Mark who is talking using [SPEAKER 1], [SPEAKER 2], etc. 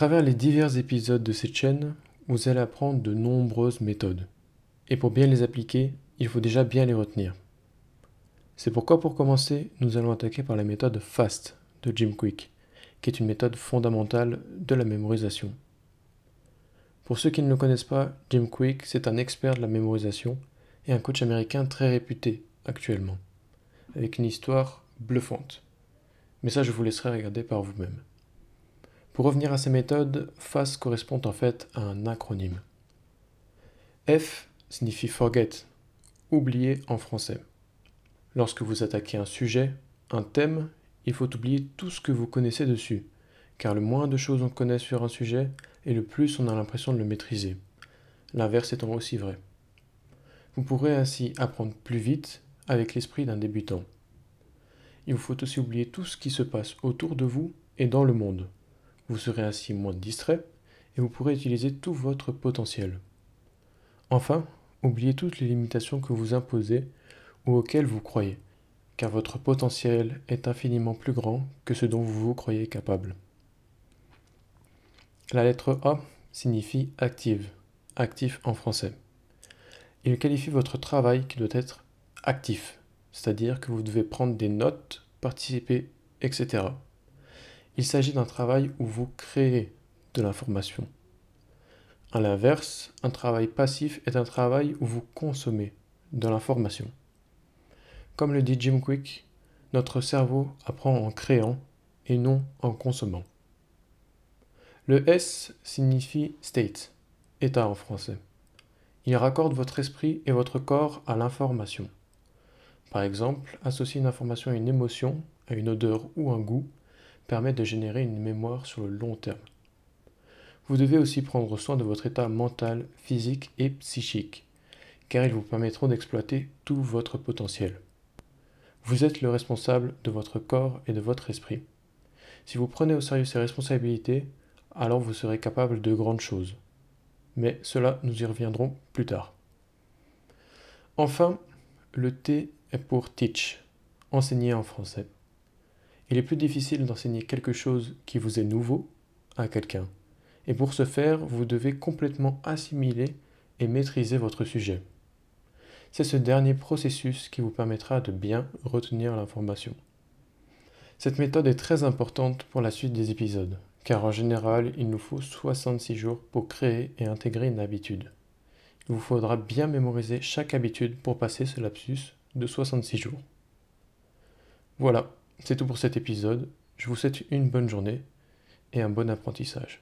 [SPEAKER 1] travers les divers épisodes de cette chaîne, vous allez apprendre de nombreuses méthodes. Et pour bien les appliquer, il faut déjà bien les retenir. C'est pourquoi pour commencer, nous allons attaquer par la méthode FAST de Jim Quick, qui est une méthode fondamentale de la mémorisation. Pour ceux qui ne le connaissent pas, Jim Quick, c'est un expert de la mémorisation et un coach américain très réputé actuellement, avec une histoire bluffante. Mais ça, je vous laisserai regarder par vous-même. Pour revenir à ces méthodes, FAST correspond en fait à un acronyme. F signifie forget, oublier en français. Lorsque vous attaquez un sujet, un thème, il faut oublier tout ce que vous connaissez dessus, car le moins de choses on connaît sur un sujet, et le plus on a l'impression de le maîtriser. L'inverse étant aussi vrai. Vous pourrez ainsi apprendre plus vite avec l'esprit d'un débutant. Il vous faut aussi oublier tout ce qui se passe autour de vous et dans le monde. Vous serez ainsi moins distrait et vous pourrez utiliser tout votre potentiel. Enfin, oubliez toutes les limitations que vous imposez ou auxquelles vous croyez, car votre potentiel est infiniment plus grand que ce dont vous vous croyez capable. La lettre A signifie active, actif en français. Il qualifie votre travail qui doit être actif, c'est-à-dire que vous devez prendre des notes, participer, etc. Il s'agit d'un travail où vous créez de l'information. A l'inverse, un travail passif est un travail où vous consommez de l'information. Comme le dit Jim Quick, notre cerveau apprend en créant et non en consommant. Le S signifie state, état en français. Il raccorde votre esprit et votre corps à l'information. Par exemple, associer une information à une émotion, à une odeur ou un goût permet de générer une mémoire sur le long terme. Vous devez aussi prendre soin de votre état mental, physique et psychique, car ils vous permettront d'exploiter tout votre potentiel. Vous êtes le responsable de votre corps et de votre esprit. Si vous prenez au sérieux ces responsabilités, alors vous serez capable de grandes choses. Mais cela, nous y reviendrons plus tard. Enfin, le T est pour teach, enseigner en français. Il est plus difficile d'enseigner quelque chose qui vous est nouveau à quelqu'un. Et pour ce faire, vous devez complètement assimiler et maîtriser votre sujet. C'est ce dernier processus qui vous permettra de bien retenir l'information. Cette méthode est très importante pour la suite des épisodes, car en général, il nous faut 66 jours pour créer et intégrer une habitude. Il vous faudra bien mémoriser chaque habitude pour passer ce lapsus de 66 jours. Voilà, c'est tout pour cet épisode. Je vous souhaite une bonne journée et un bon apprentissage.